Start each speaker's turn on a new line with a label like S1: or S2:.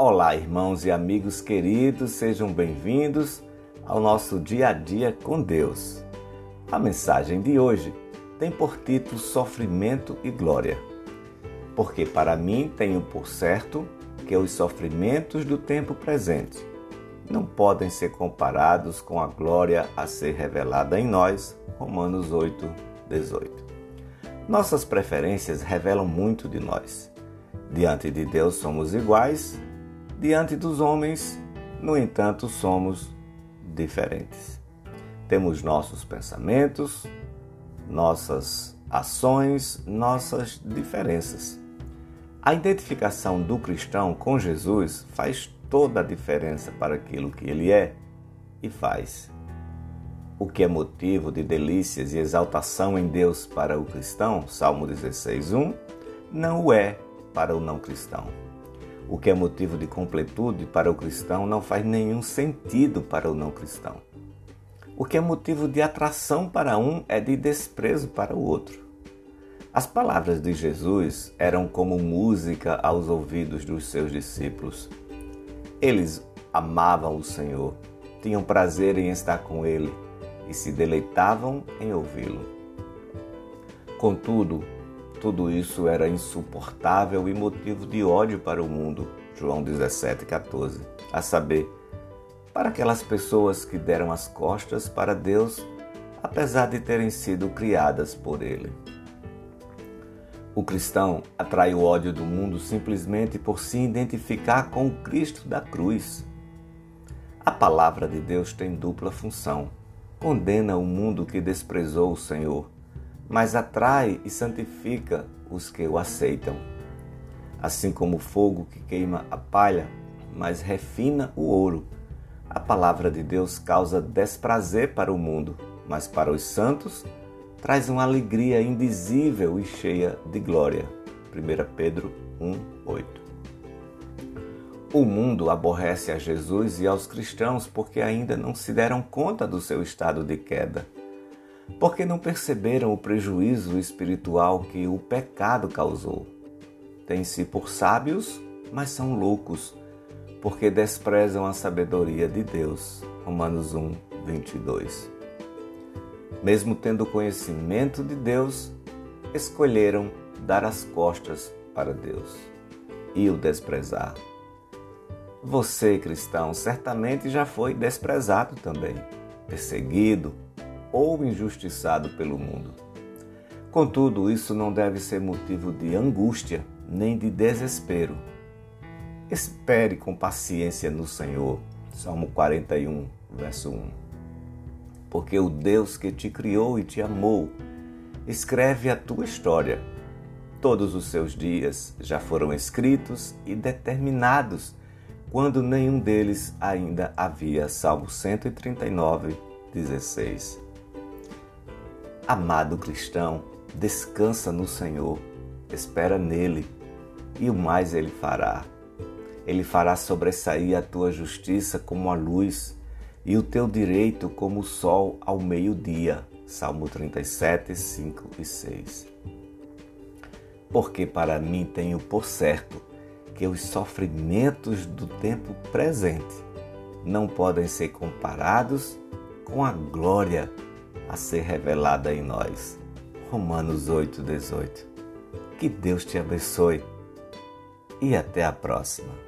S1: Olá, irmãos e amigos queridos, sejam bem-vindos ao nosso dia a dia com Deus. A mensagem de hoje tem por título Sofrimento e Glória. Porque para mim tenho por certo que os sofrimentos do tempo presente não podem ser comparados com a glória a ser revelada em nós. Romanos 8, 18. Nossas preferências revelam muito de nós. Diante de Deus somos iguais, diante dos homens, no entanto, somos diferentes. Temos nossos pensamentos, nossas ações, nossas diferenças. A identificação do cristão com Jesus faz toda a diferença para aquilo que ele é e faz. O que é motivo de delícias e exaltação em Deus para o cristão, Salmo 16:1, não o é para o não cristão. O que é motivo de completude para o cristão não faz nenhum sentido para o não cristão. O que é motivo de atração para um é de desprezo para o outro. As palavras de Jesus eram como música aos ouvidos dos seus discípulos. Eles amavam o Senhor, tinham prazer em estar com Ele e se deleitavam em ouvi-lo. Contudo, tudo isso era insuportável e motivo de ódio para o mundo. João 17,14. A saber, para aquelas pessoas que deram as costas para Deus, apesar de terem sido criadas por Ele. O cristão atrai o ódio do mundo simplesmente por se identificar com o Cristo da cruz. A palavra de Deus tem dupla função. Condena o mundo que desprezou o Senhor, mas atrai e santifica os que o aceitam. Assim como o fogo que queima a palha, mas refina o ouro, a palavra de Deus causa desprazer para o mundo, mas para os santos traz uma alegria indizível e cheia de glória. 1 Pedro 1:8. O mundo aborrece a Jesus e aos cristãos porque ainda não se deram conta do seu estado de queda. Porque não perceberam o prejuízo espiritual que o pecado causou. Têm-se por sábios, mas são loucos, porque desprezam a sabedoria de Deus. Romanos 1, 22 mesmo tendo conhecimento de Deus, escolheram dar as costas para Deus e o desprezar. Você, cristão, certamente já foi desprezado também, perseguido ou injustiçado pelo mundo. Contudo, isso não deve ser motivo de angústia nem de desespero. Espere com paciência no Senhor. Salmo 41, verso 1 porque o Deus que te criou e te amou escreve a tua história. Todos os seus dias já foram escritos e determinados quando nenhum deles ainda havia. Salmo 139, 16. Amado cristão, descansa no Senhor, espera nele e o mais ele fará. Ele fará sobressair a tua justiça como a luz e o teu direito como o sol ao meio-dia. Salmo 37, 5 e 6. Porque para mim tenho por certo que os sofrimentos do tempo presente não podem ser comparados com a glória a ser revelada em nós. Romanos 8, 18. Que Deus te abençoe e até a próxima.